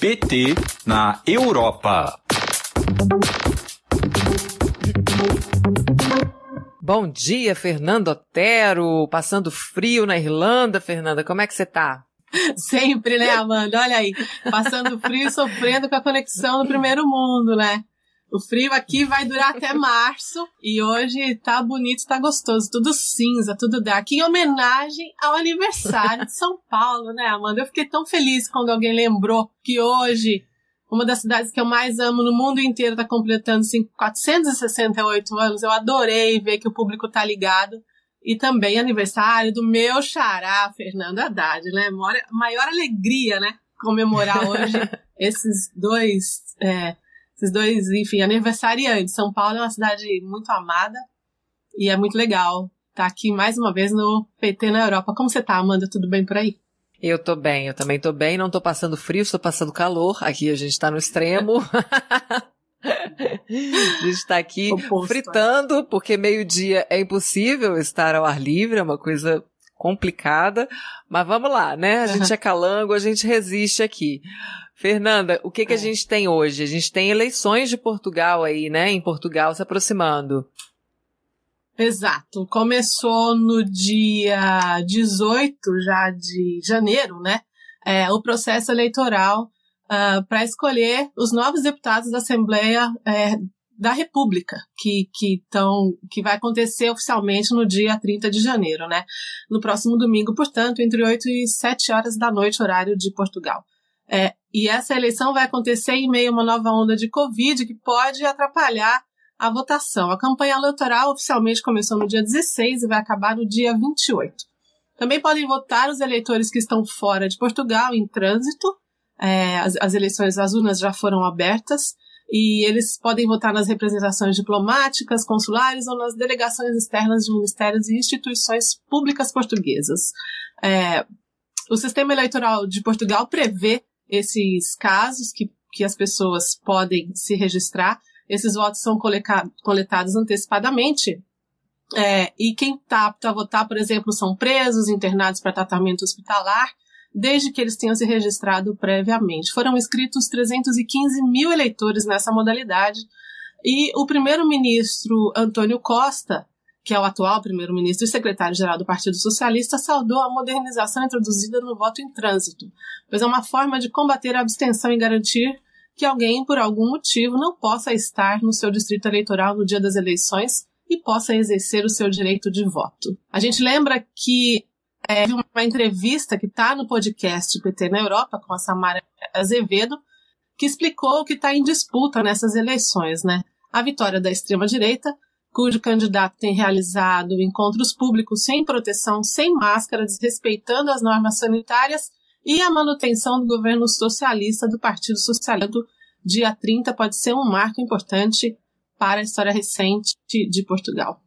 PT na Europa. Bom dia, Fernando Otero. Passando frio na Irlanda, Fernanda. Como é que você tá? Sempre, né, Amanda? Olha aí. Passando frio e sofrendo com a conexão no primeiro mundo, né? O frio aqui vai durar até março e hoje tá bonito, tá gostoso, tudo cinza, tudo dark, em homenagem ao aniversário de São Paulo, né, Amanda? Eu fiquei tão feliz quando alguém lembrou que hoje uma das cidades que eu mais amo no mundo inteiro está completando assim, 468 anos. Eu adorei ver que o público tá ligado. E também aniversário do meu xará, Fernando Haddad, né? Maior, maior alegria, né? Comemorar hoje esses dois é, esses dois, enfim, aniversariantes. São Paulo é uma cidade muito amada e é muito legal estar tá aqui mais uma vez no PT na Europa. Como você tá, Amanda? Tudo bem por aí? Eu tô bem, eu também tô bem, não tô passando frio, estou passando calor. Aqui a gente tá no extremo. a gente tá aqui Oposto, fritando, porque meio-dia é impossível estar ao ar livre, é uma coisa complicada. Mas vamos lá, né? A gente é calango, a gente resiste aqui. Fernanda, o que, que é. a gente tem hoje? A gente tem eleições de Portugal aí, né? Em Portugal se aproximando. Exato. Começou no dia 18 já de janeiro, né? É, o processo eleitoral uh, ah, para escolher os novos deputados da Assembleia é, da República, que, que, tão, que vai acontecer oficialmente no dia 30 de janeiro, né? No próximo domingo, portanto, entre 8 e 7 horas da noite, horário de Portugal. É, e essa eleição vai acontecer em meio a uma nova onda de Covid que pode atrapalhar a votação. A campanha eleitoral oficialmente começou no dia 16 e vai acabar no dia 28. Também podem votar os eleitores que estão fora de Portugal, em trânsito. É, as, as eleições, as urnas já foram abertas e eles podem votar nas representações diplomáticas, consulares ou nas delegações externas de ministérios e instituições públicas portuguesas. É, o sistema eleitoral de Portugal prevê esses casos que, que as pessoas podem se registrar. Esses votos são coletados antecipadamente. É, e quem está apto a votar, por exemplo, são presos, internados para tratamento hospitalar, desde que eles tenham se registrado previamente. Foram inscritos 315 mil eleitores nessa modalidade. E o primeiro-ministro Antônio Costa que é o atual primeiro-ministro e secretário-geral do Partido Socialista, saudou a modernização introduzida no voto em trânsito, pois é uma forma de combater a abstenção e garantir que alguém, por algum motivo, não possa estar no seu distrito eleitoral no dia das eleições e possa exercer o seu direito de voto. A gente lembra que é, uma entrevista que está no podcast PT na Europa com a Samara Azevedo, que explicou o que está em disputa nessas eleições, né? A vitória da extrema-direita cujo candidato tem realizado encontros públicos sem proteção, sem máscara, desrespeitando as normas sanitárias e a manutenção do governo socialista do Partido Socialista. Dia 30 pode ser um marco importante para a história recente de Portugal.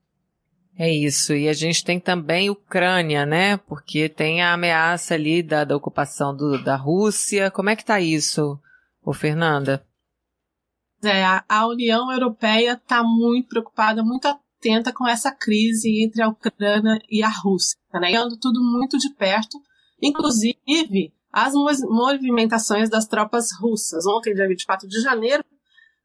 É isso. E a gente tem também Ucrânia, né? Porque tem a ameaça ali da, da ocupação do, da Rússia. Como é que tá isso, ô Fernanda? É, a União Europeia está muito preocupada, muito atenta com essa crise entre a Ucrânia e a Rússia, né? Ando tudo muito de perto, inclusive as movimentações das tropas russas. Ontem, dia 24 de janeiro,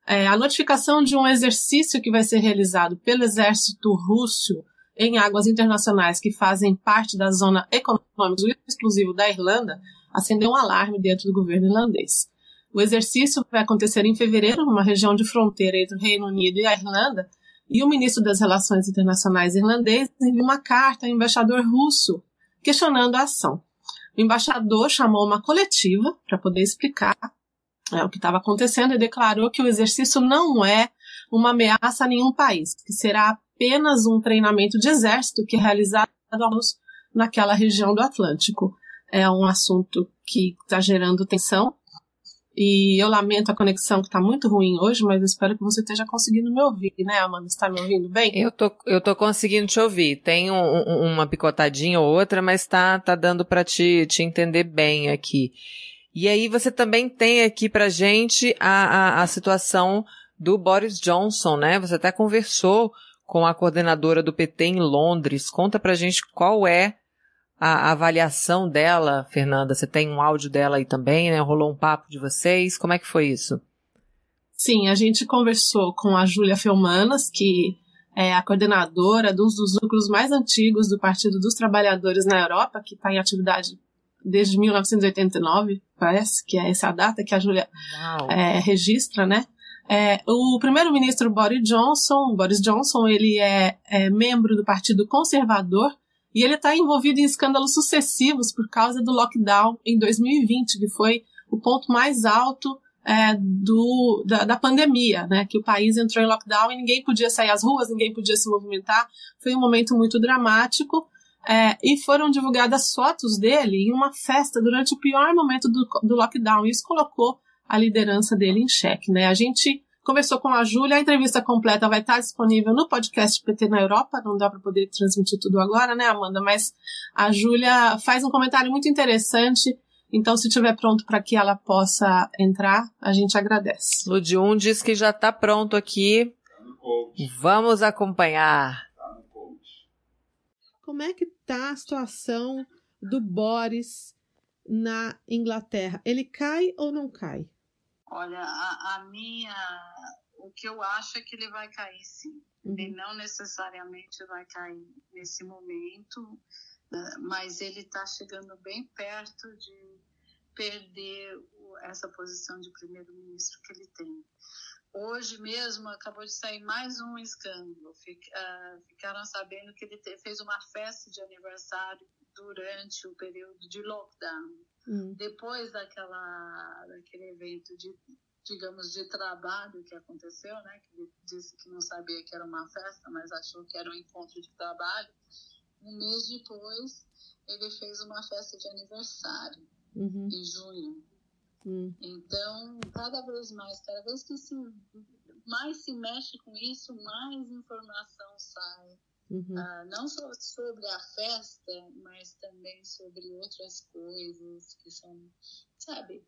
é, a notificação de um exercício que vai ser realizado pelo exército russo em águas internacionais que fazem parte da zona econômica exclusiva da Irlanda acendeu um alarme dentro do governo irlandês. O exercício vai acontecer em fevereiro, numa região de fronteira entre o Reino Unido e a Irlanda, e o ministro das Relações Internacionais irlandês enviou uma carta ao embaixador russo questionando a ação. O embaixador chamou uma coletiva para poder explicar é, o que estava acontecendo e declarou que o exercício não é uma ameaça a nenhum país, que será apenas um treinamento de exército que é realizado naquela região do Atlântico. É um assunto que está gerando tensão e eu lamento a conexão que está muito ruim hoje, mas espero que você esteja conseguindo me ouvir, né, Amanda? Está me ouvindo bem? Eu tô, eu tô conseguindo te ouvir. Tem um, um, uma picotadinha ou outra, mas tá, tá dando para te, te entender bem aqui. E aí você também tem aqui pra gente a, a, a situação do Boris Johnson, né? Você até conversou com a coordenadora do PT em Londres. Conta pra gente qual é a, a avaliação dela, Fernanda? Você tem um áudio dela aí também, né? Rolou um papo de vocês. Como é que foi isso? Sim, a gente conversou com a Júlia Felmanas, que é a coordenadora dos, dos núcleos mais antigos do Partido dos Trabalhadores na Europa, que está em atividade desde 1989, parece que é essa a data que a Júlia é, registra, né? É, o primeiro-ministro Boris Johnson, Boris Johnson, ele é, é membro do Partido Conservador e ele está envolvido em escândalos sucessivos por causa do lockdown em 2020, que foi o ponto mais alto é, do, da, da, pandemia, né? Que o país entrou em lockdown e ninguém podia sair às ruas, ninguém podia se movimentar. Foi um momento muito dramático. É, e foram divulgadas fotos dele em uma festa durante o pior momento do, do lockdown. Isso colocou a liderança dele em xeque, né? A gente conversou com a Júlia, a entrevista completa vai estar disponível no podcast PT na Europa, não dá para poder transmitir tudo agora, né, Amanda? Mas a Júlia faz um comentário muito interessante então, se estiver pronto para que ela possa entrar, a gente agradece. Ludium diz que já está pronto aqui. Vamos acompanhar. Como é que está a situação do Boris na Inglaterra? Ele cai ou não cai? Olha, a, a minha, o que eu acho é que ele vai cair sim. Uhum. Ele não necessariamente vai cair nesse momento mas ele está chegando bem perto de perder essa posição de primeiro-ministro que ele tem. Hoje mesmo acabou de sair mais um escândalo. Ah, ficaram sabendo que ele fez uma festa de aniversário durante o período de lockdown. Hum. Depois daquela, daquele evento de, digamos, de trabalho que aconteceu, né? Que ele disse que não sabia que era uma festa, mas achou que era um encontro de trabalho um mês depois, ele fez uma festa de aniversário, uhum. em junho. Uhum. Então, cada vez mais, cada vez que se, mais se mexe com isso, mais informação sai. Uhum. Ah, não só sobre a festa, mas também sobre outras coisas que são, sabe,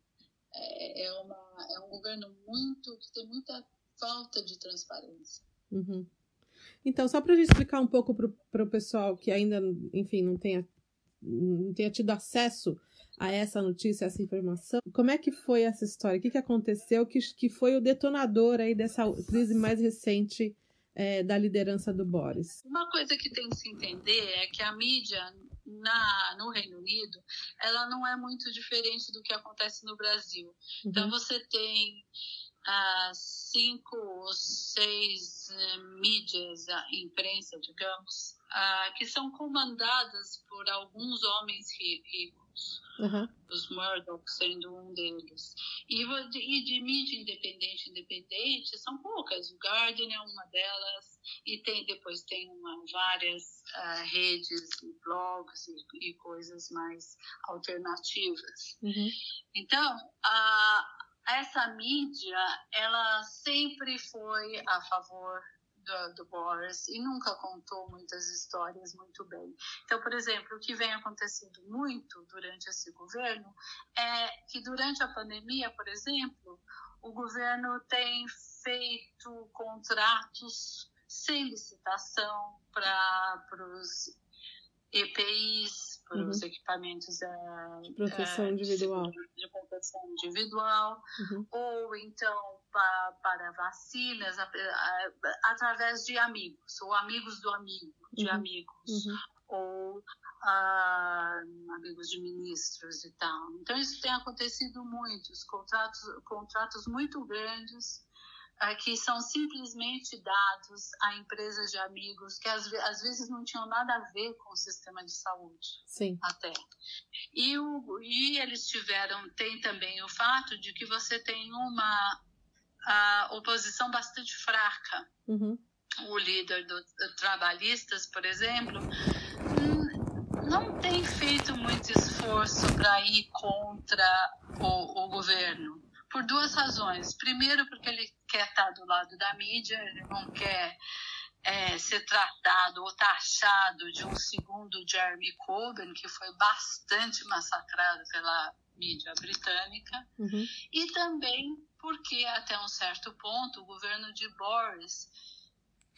é, é, uma, é um governo muito que tem muita falta de transparência. Uhum. Então, só para explicar um pouco para o pessoal que ainda, enfim, não tenha, não tenha tido acesso a essa notícia, a essa informação, como é que foi essa história? O que, que aconteceu que, que foi o detonador aí dessa crise mais recente é, da liderança do Boris? Uma coisa que tem que se entender é que a mídia na, no Reino Unido, ela não é muito diferente do que acontece no Brasil. Então, uhum. Então, você tem uh, cinco ou seis uh, mídias, a imprensa, digamos, uh, que são comandadas por alguns homens ricos, uhum. os Murdoch sendo um deles. E, e de mídia independente, independente, são poucas. O Guardian é uma delas, e tem depois tem uma, várias uh, redes e blogs e, e, coisas mais alternativas. Uhum. Então, a essa mídia, ela sempre foi a favor do, do, Boris e nunca contou muitas histórias muito bem. Então, por exemplo, o que vem acontecendo muito durante esse governo é que durante a pandemia, por exemplo, o governo tem feito contratos sem licitação para os EPIs, para uhum. os equipamentos de proteção é, individual, de proteção individual uhum. ou então para, para vacinas a, a, através de amigos ou amigos do amigo, de uhum. amigos uhum. ou ah, amigos de ministros e tal. Então isso tem acontecido muito, os contratos, contratos muito grandes que são simplesmente dados a empresas de amigos que às, às, vezes não tinham nada a ver com o sistema de saúde. Sim. Até. E, o, e eles tiveram, tem também o fato de que você tem uma oposição bastante fraca. Uhum. O líder dos do trabalhistas, por exemplo, não tem feito muito esforço para ir contra o, o governo por duas razões. Primeiro, porque ele quer estar do lado da mídia, ele não quer é, ser tratado ou taxado de um segundo Jeremy Corbyn, que foi bastante massacrado pela mídia britânica, uhum. e também porque, até um certo ponto, o governo de Boris,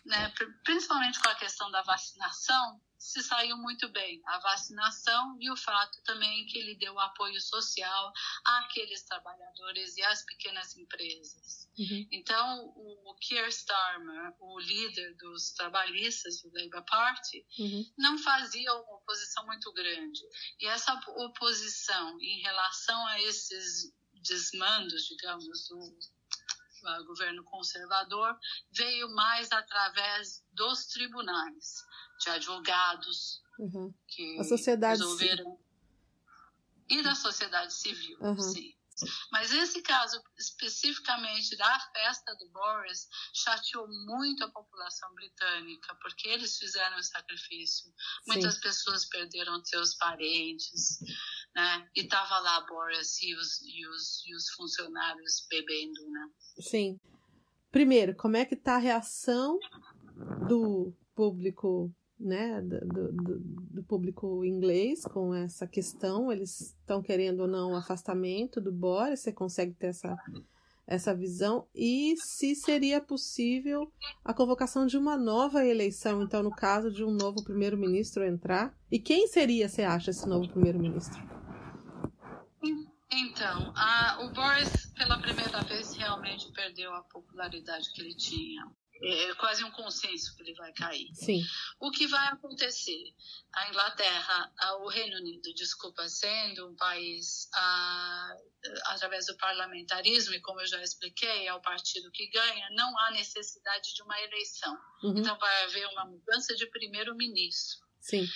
né, principalmente com a questão da vacinação, se saiu muito bem, a vacinação e o fato também que ele deu apoio social àqueles trabalhadores e às pequenas empresas. Uhum. Então, o Keir Starmer, o líder dos trabalhistas do Labour Party, uhum. não fazia uma oposição muito grande. E essa oposição em relação a esses desmandos, digamos, do governo conservador, veio mais através dos tribunais, de advogados uhum. que a sociedade resolveram. E da sociedade civil, uhum. sim. Mas esse caso especificamente da festa do Boris chateou muito a população britânica, porque eles fizeram o sacrifício. Sim. Muitas pessoas perderam seus parentes, né? E tava lá Boris e os, e os, e os funcionários bebendo, né? Sim. Primeiro, como é que tá a reação do público né, do, do, do, público inglês com essa questão. Eles estão querendo ou não o afastamento do Boris, você consegue ter essa, essa visão. E se seria possível a convocação de uma nova eleição, então, no caso de um novo primeiro-ministro entrar. E quem seria, você acha, esse novo primeiro-ministro? Então, a, o Boris, pela primeira vez, realmente perdeu a popularidade que ele tinha é quase um consenso que ele vai cair. Sim. O que vai acontecer? A Inglaterra, o Reino Unido, desculpa, sendo um país a, através do parlamentarismo, e como eu já expliquei, é o partido que ganha, não há necessidade de uma eleição. Uhum. Então vai haver uma mudança de primeiro-ministro. Sim.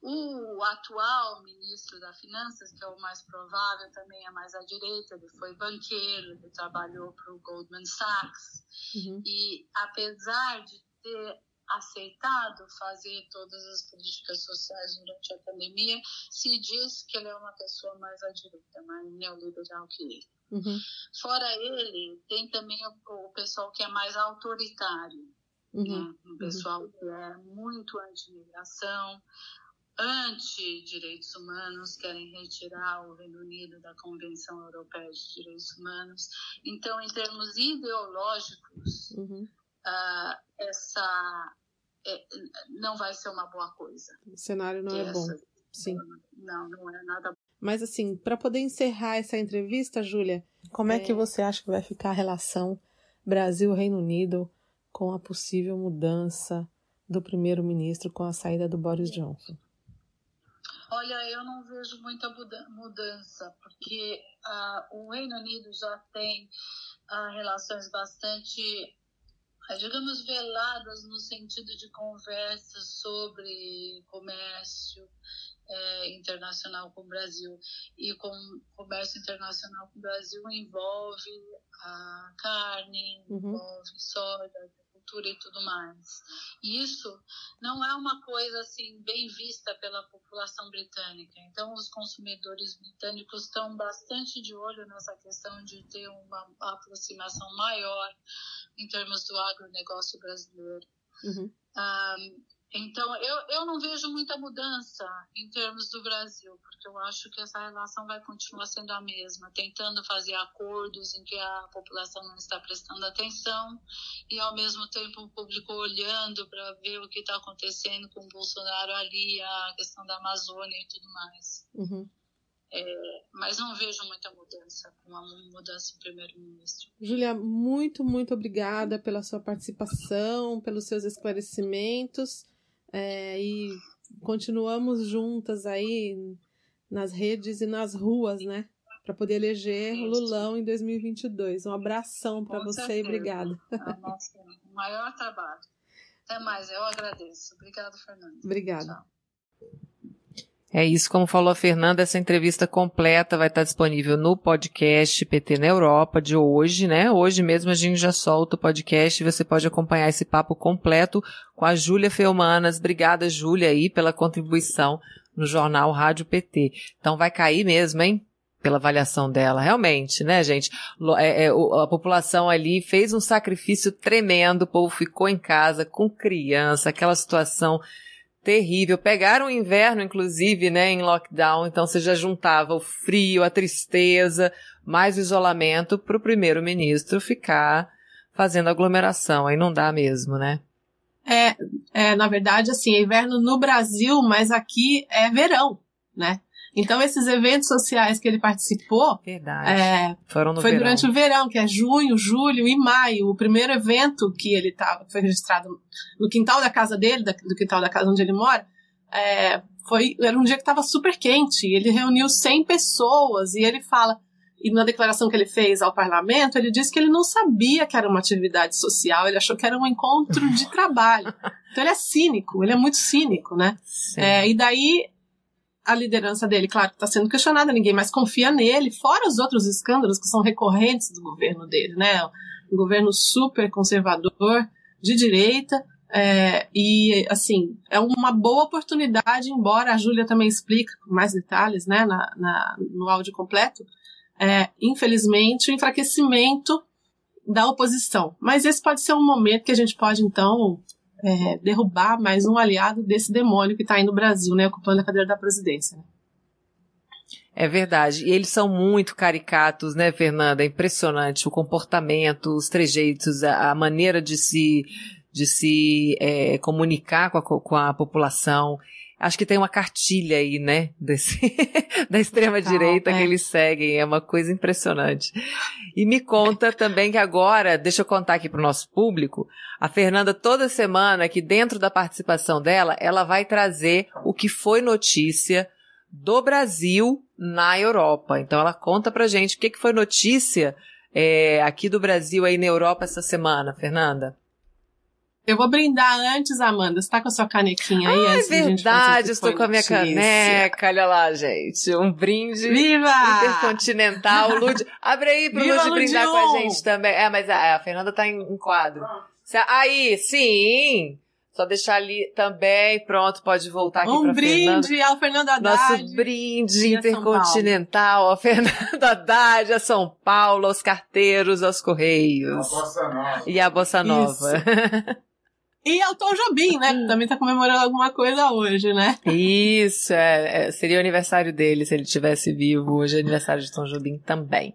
O atual ministro da Finanças, que é o mais provável, também é mais à direita, ele foi banqueiro, ele trabalhou para o Goldman Sachs. Uhum. E apesar de ter aceitado fazer todas as políticas sociais durante a pandemia, se diz que ele é uma pessoa mais à direita, mais neoliberal que ele. Uhum. Fora ele, tem também o, o, pessoal que é mais autoritário, uhum. né? um pessoal uhum. que é muito anti-imigração, anti-direitos humanos, querem retirar o Reino Unido da Convenção Europeia de Direitos Humanos. Então, em termos ideológicos, uhum. uh, essa é, não vai ser uma boa coisa. O cenário não é essa, bom. Sim. Não, não é nada bom. Mas assim, para poder encerrar essa entrevista, Júlia, como é... é que você acha que vai ficar a relação Brasil-Reino Unido com a possível mudança do primeiro-ministro com a saída do Boris Johnson? Olha, eu não vejo muita mudança, porque uh, o Reino Unido já tem uh, relações bastante, ah, digamos, veladas no sentido de conversas sobre comércio é, internacional com o Brasil. E com comércio internacional com o Brasil envolve a carne, uhum. envolve soja, cultura e tudo mais. E isso não é uma coisa assim bem vista pela população britânica. Então, os consumidores britânicos estão bastante de olho nessa questão de ter uma aproximação maior em termos do agronegócio brasileiro. Uhum. Um, então, eu, eu não vejo muita mudança em termos do Brasil, porque eu acho que essa relação vai continuar sendo a mesma, tentando fazer acordos em que a população não está prestando atenção e, ao mesmo tempo, o público olhando para ver o que está acontecendo com o Bolsonaro ali, a questão da Amazônia e tudo mais. Uhum. É, mas não vejo muita mudança com a mudança do primeiro-ministro. Júlia, muito, muito obrigada pela sua participação, pelos seus esclarecimentos. É, e continuamos juntas aí nas redes e nas ruas, né? Para poder eleger o Lulão em 2022. Um abração para você certeza. e obrigada. É nossa, o maior trabalho. Até mais, eu agradeço. Obrigada, Fernanda. Obrigada. Tchau. É isso, como falou a Fernanda, essa entrevista completa vai estar disponível no podcast PT na Europa de hoje, né? Hoje mesmo a gente já solta o podcast e você pode acompanhar esse papo completo com a Júlia Felmanas. Obrigada, Júlia, aí, pela contribuição no jornal Rádio PT. Então vai cair mesmo, hein? Pela avaliação dela, realmente, né, gente? É, é, a população ali fez um sacrifício tremendo, o povo ficou em casa com criança, aquela situação terrível. Pegaram o inverno, inclusive, né, em lockdown, então você já juntava o frio, a tristeza, mais o isolamento para o primeiro-ministro ficar fazendo aglomeração. Aí não dá mesmo, né? é, é, na verdade, assim, é inverno no Brasil, mas aqui é verão, né? Então, esses eventos sociais que ele participou é, Foram no foi verão. durante o verão, que é junho, julho e maio. O primeiro evento que ele tava, foi registrado no quintal da casa dele, do quintal da casa onde ele mora, é, foi, era um dia que estava super quente. Ele reuniu 100 pessoas e ele fala, e na declaração que ele fez ao parlamento, ele disse que ele não sabia que era uma atividade social, ele achou que era um encontro de trabalho. Então ele é cínico, ele é muito cínico, né? É, e daí a liderança dele, claro, está sendo questionada, ninguém mais confia nele, fora os outros escândalos que são recorrentes do governo dele, né? Um governo super conservador, de direita, é, e assim, é uma boa oportunidade, embora a Júlia também explique com mais detalhes né, na, na no áudio completo, é, infelizmente, o enfraquecimento da oposição. Mas esse pode ser um momento que a gente pode, então, é, derrubar mais um aliado desse demônio que está aí no Brasil, né, ocupando a cadeira da presidência. Né? É verdade. E eles são muito caricatos, né, Fernanda? É impressionante o comportamento, os trejeitos, a, a maneira de se, de se é, comunicar com a, com a população. Acho que tem uma cartilha aí, né, desse, da extrema direita é. que eles seguem, é uma coisa impressionante. E me conta também que agora, deixa eu contar aqui para o nosso público, a Fernanda toda semana, que dentro da participação dela, ela vai trazer o que foi notícia do Brasil na Europa. Então ela conta pra gente o que, que foi notícia é, aqui do Brasil aí na Europa essa semana, Fernanda. Eu vou brindar antes, Amanda. Você tá com a sua canequinha aí? Ah, é verdade, estou com a minha caneca. Olha lá, gente. Um brinde Viva! intercontinental. Lud... Abre aí pro Lud brindar com a gente também. É, mas a, a Fernanda tá em, em quadro. Aí, sim! Só deixar ali também, pronto, pode voltar aqui um pra brinde Fernanda. ao Fernando Haddad. Nosso brinde intercontinental ao Fernando Haddad, a São Paulo, aos carteiros, aos correios. A Bossa Nova. E a Bossa Nova. E ao Tom Jobim, né? Que também tá comemorando alguma coisa hoje, né? Isso, é, é, seria o aniversário dele se ele estivesse vivo. Hoje é aniversário de Tom Jobim também.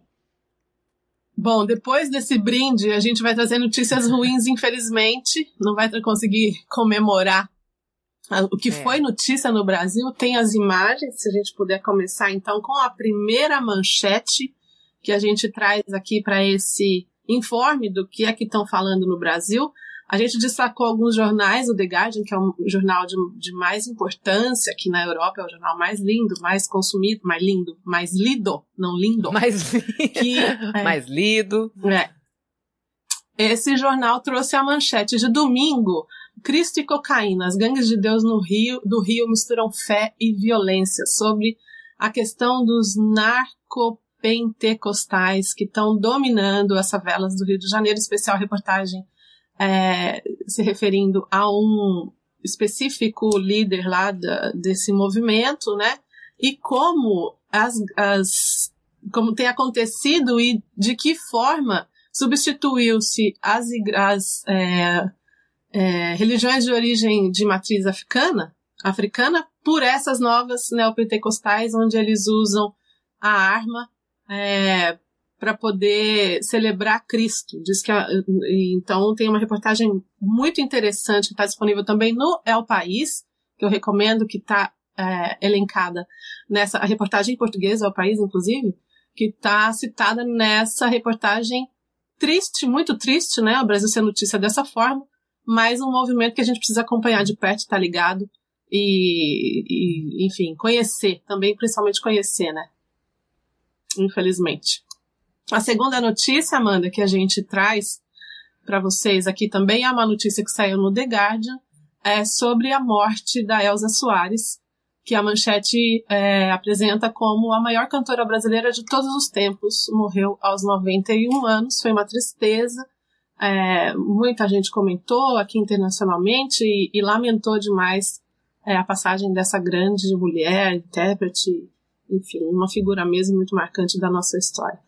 Bom, depois desse brinde, a gente vai trazer notícias ruins, infelizmente. Não vai conseguir comemorar o que é. foi notícia no Brasil. Tem as imagens, se a gente puder começar então com a primeira manchete que a gente traz aqui para esse informe do que é que estão falando no Brasil. A gente destacou alguns jornais, o The Guardian, que é um jornal de, de mais importância aqui na Europa, é o jornal mais lindo, mais consumido, mais lindo, mais lido, não lindo. Mais, que, é, mais lido. É. Esse jornal trouxe a manchete de domingo. Cristo e cocaína, as gangues de Deus no Rio, do Rio misturam fé e violência sobre a questão dos narcopentecostais que estão dominando as favelas do Rio de Janeiro, especial reportagem é, se referindo a um específico líder lá da, desse movimento, né? E como as, as como tem acontecido e de que forma substituiu-se as, as é, é, religiões de origem de matriz africana, africana por essas novas neopentecostais, onde eles usam a arma é, para poder celebrar Cristo. Diz que a, então tem uma reportagem muito interessante que está disponível também no El País, que eu recomendo, que está é, elencada nessa a reportagem em português, El País, inclusive, que está citada nessa reportagem triste, muito triste, né? O Brasil ser notícia dessa forma, mas um movimento que a gente precisa acompanhar de perto, tá ligado e, e, enfim, conhecer também, principalmente conhecer, né? Infelizmente. A segunda notícia, Amanda, que a gente traz para vocês aqui também é uma notícia que saiu no The Guardian, é sobre a morte da Elza Soares, que a manchete é, apresenta como a maior cantora brasileira de todos os tempos. Morreu aos 91 anos, foi uma tristeza. É, muita gente comentou aqui internacionalmente e, e lamentou demais é, a passagem dessa grande mulher, intérprete, enfim, uma figura mesmo muito marcante da nossa história.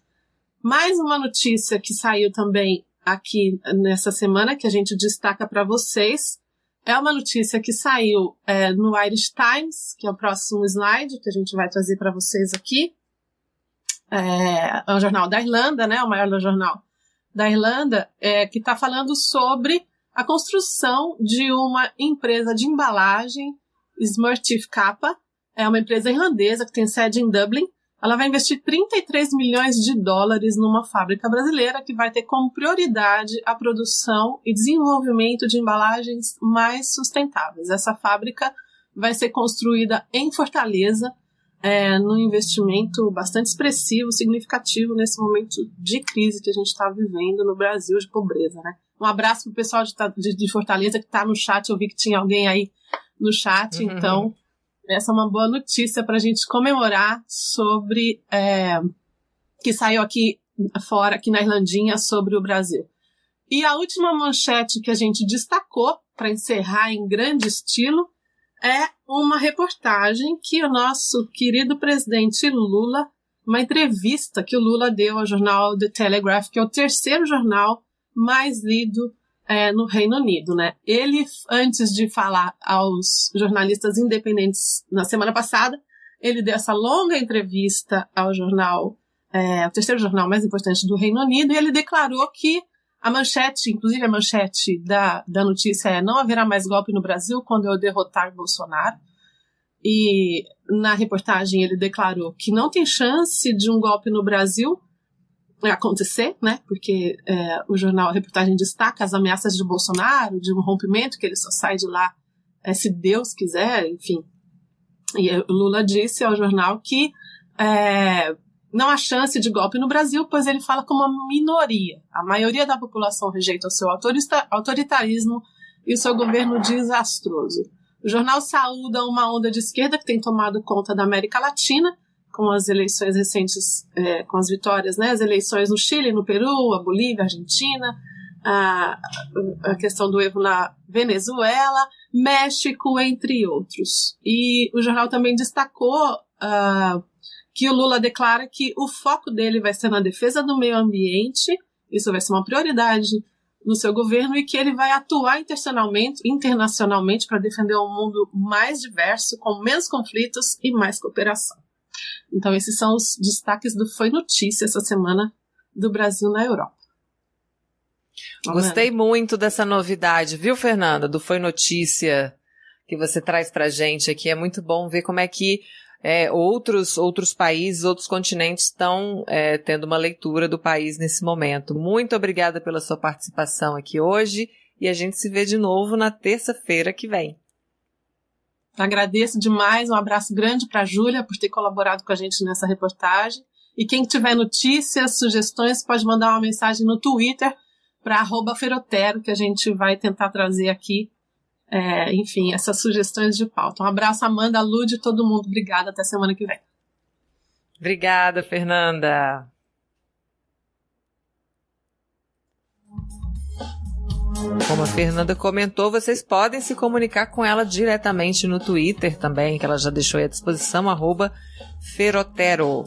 Mais uma notícia que saiu também aqui nessa semana, que a gente destaca para vocês, é uma notícia que saiu é, no Irish Times, que é o próximo slide que a gente vai trazer para vocês aqui. É, é um jornal da Irlanda, né? O maior jornal da Irlanda, é, que está falando sobre a construção de uma empresa de embalagem, Smurtif Kappa, é uma empresa irlandesa que tem sede em Dublin. Ela vai investir 33 milhões de dólares numa fábrica brasileira que vai ter como prioridade a produção e desenvolvimento de embalagens mais sustentáveis. Essa fábrica vai ser construída em Fortaleza, é, num investimento bastante expressivo, significativo nesse momento de crise que a gente está vivendo no Brasil, de pobreza. Né? Um abraço para o pessoal de, de, de Fortaleza que está no chat. Eu vi que tinha alguém aí no chat, uhum. então essa é uma boa notícia para a gente comemorar sobre é, que saiu aqui fora, aqui na Irlandinha, sobre o Brasil. E a última manchete que a gente destacou para encerrar em grande estilo é uma reportagem que o nosso querido presidente Lula, uma entrevista que o Lula deu ao jornal The Telegraph, que é o terceiro jornal mais lido é, no Reino Unido, né? Ele, antes de falar aos jornalistas independentes na semana passada, ele deu essa longa entrevista ao jornal, é, o terceiro jornal mais importante do Reino Unido, e ele declarou que a manchete, inclusive a manchete da, da notícia é não haverá mais golpe no Brasil quando eu derrotar Bolsonaro. E na reportagem ele declarou que não tem chance de um golpe no Brasil acontecer, né? Porque é, o jornal, a reportagem destaca as ameaças de Bolsonaro, de um rompimento, que ele só sai de lá é, se Deus quiser, enfim. E Lula disse ao jornal que é, não há chance de golpe no Brasil, pois ele fala como uma minoria. A maioria da população rejeita o seu autoritarismo e o seu governo desastroso. O jornal saúda uma onda de esquerda que tem tomado conta da América Latina com as eleições recentes, é, com as vitórias, né, as eleições no Chile, no Peru, a Bolívia, a Argentina, a, a questão do Evo na Venezuela, México, entre outros. E o jornal também destacou uh, que o Lula declara que o foco dele vai ser na defesa do meio ambiente, isso vai ser uma prioridade no seu governo, e que ele vai atuar internacionalmente, internacionalmente para defender um mundo mais diverso, com menos conflitos e mais cooperação. Então, esses são os destaques do Foi Notícia essa semana do Brasil na Europa. Gostei muito dessa novidade, viu, Fernanda? Do Foi Notícia que você traz pra gente aqui. É muito bom ver como é que é, outros, outros países, outros continentes estão é, tendo uma leitura do país nesse momento. Muito obrigada pela sua participação aqui hoje e a gente se vê de novo na terça-feira que vem. Agradeço demais, um abraço grande para a Júlia por ter colaborado com a gente nessa reportagem. E quem tiver notícias, sugestões, pode mandar uma mensagem no Twitter para ferotero, que a gente vai tentar trazer aqui, é, enfim, essas sugestões de pauta. Um abraço, Amanda, Lude, todo mundo. Obrigada, até semana que vem. Obrigada, Fernanda. Como a Fernanda comentou, vocês podem se comunicar com ela diretamente no Twitter também, que ela já deixou à disposição, arroba Ferotero.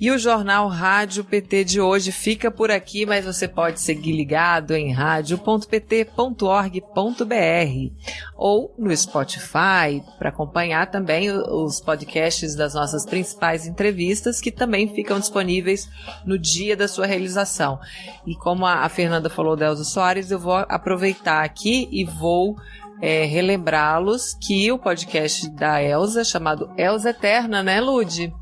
E o jornal Rádio PT de hoje fica por aqui, mas você pode seguir ligado em rádio.pt.org.br ou no Spotify para acompanhar também os podcasts das nossas principais entrevistas que também ficam disponíveis no dia da sua realização. E como a Fernanda falou da Elza Soares, eu vou aproveitar aqui e vou é, relembrá-los que o podcast da Elsa, chamado Elsa Eterna, né, Lude?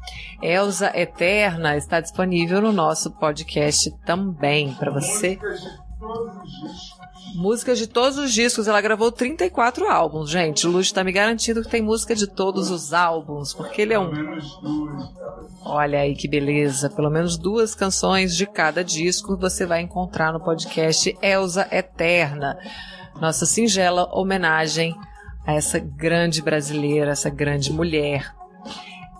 Elsa Eterna está disponível no nosso podcast também, para você. Músicas de todos os discos. Ela gravou 34 álbuns, gente. O Luz está me garantindo que tem música de todos os álbuns, porque ele é um. Olha aí que beleza. Pelo menos duas canções de cada disco você vai encontrar no podcast Elsa Eterna nossa singela homenagem a essa grande brasileira, essa grande mulher.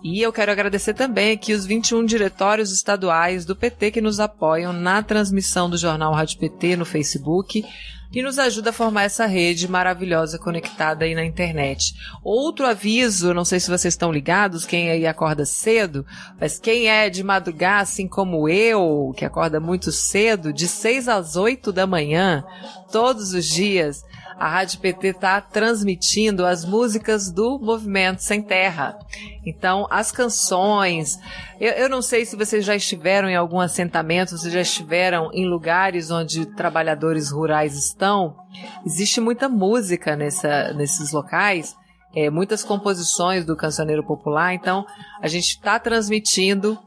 E eu quero agradecer também aqui os 21 diretórios estaduais do PT que nos apoiam na transmissão do Jornal Rádio PT no Facebook e nos ajuda a formar essa rede maravilhosa conectada aí na internet. Outro aviso, não sei se vocês estão ligados, quem aí acorda cedo, mas quem é de madrugada, assim como eu, que acorda muito cedo, de 6 às 8 da manhã, todos os dias, a Rádio PT está transmitindo as músicas do Movimento Sem Terra. Então, as canções. Eu, eu não sei se vocês já estiveram em algum assentamento, se já estiveram em lugares onde trabalhadores rurais estão. Existe muita música nessa, nesses locais. É, muitas composições do cancioneiro popular, então a gente está transmitindo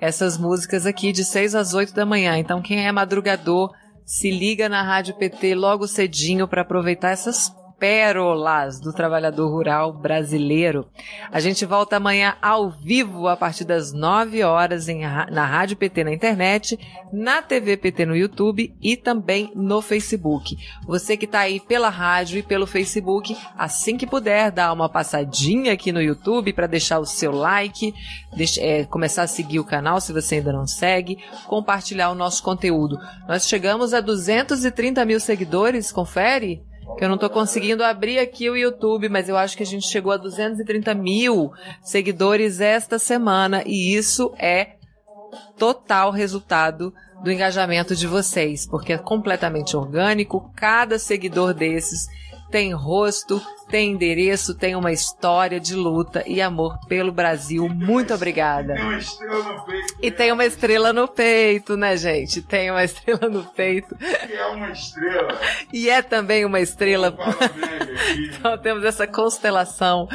essas músicas aqui de 6 às 8 da manhã. Então, quem é madrugador se liga na Rádio PT logo cedinho para aproveitar essas pérolas do trabalhador rural brasileiro. A gente volta amanhã ao vivo a partir das 9 horas em, na Rádio PT na internet, na TV PT no YouTube e também no Facebook. Você que está aí pela rádio e pelo Facebook, assim que puder, dá uma passadinha aqui no YouTube para deixar o seu like, deixa, é, começar a seguir o canal se você ainda não segue, compartilhar o nosso conteúdo. Nós chegamos a 230 mil seguidores, confere? Que eu não tô conseguindo abrir aqui o YouTube, mas eu acho que a gente chegou a 230 mil seguidores esta semana e isso é total resultado do engajamento de vocês, porque é completamente orgânico, cada seguidor desses tem rosto, tem endereço, tem uma história de luta e amor pelo Brasil. Muito obrigada. Tem uma estrela no peito. E tem uma estrela no peito, né, gente? Tem uma estrela no peito. Que é uma estrela. E é também uma estrela. então temos essa constelação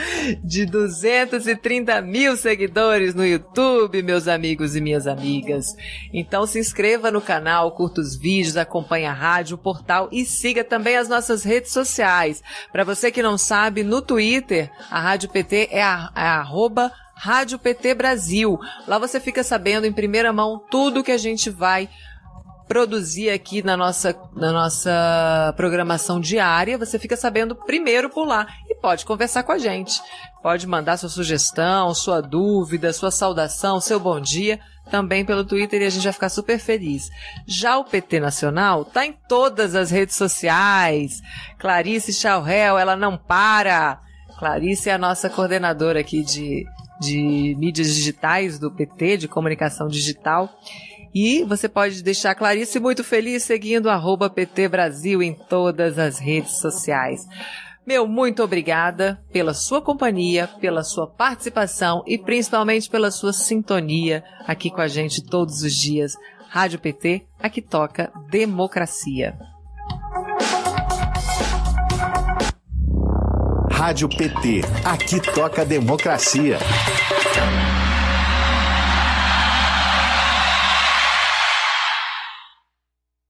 de 230 mil seguidores no YouTube, meus amigos e minhas amigas. Então se inscreva no canal, curta os vídeos, acompanhe a rádio, o portal e siga também as nossas redes sociais. Para você que não sabe, no Twitter, a Rádio PT é, a, é arroba Rádio PT Brasil. Lá você fica sabendo em primeira mão tudo que a gente vai produzir aqui na nossa, na nossa programação diária. Você fica sabendo primeiro por lá e pode conversar com a gente. Pode mandar sua sugestão, sua dúvida, sua saudação, seu bom dia também pelo Twitter e a gente vai ficar super feliz. Já o PT Nacional tá em todas as redes sociais. Clarice Chalrel, ela não para. Clarice é a nossa coordenadora aqui de, de mídias digitais do PT, de comunicação digital. E você pode deixar Clarice muito feliz seguindo arroba PT Brasil em todas as redes sociais. Meu muito obrigada pela sua companhia, pela sua participação e principalmente pela sua sintonia aqui com a gente todos os dias. Rádio PT, aqui toca democracia. Rádio PT, aqui toca democracia.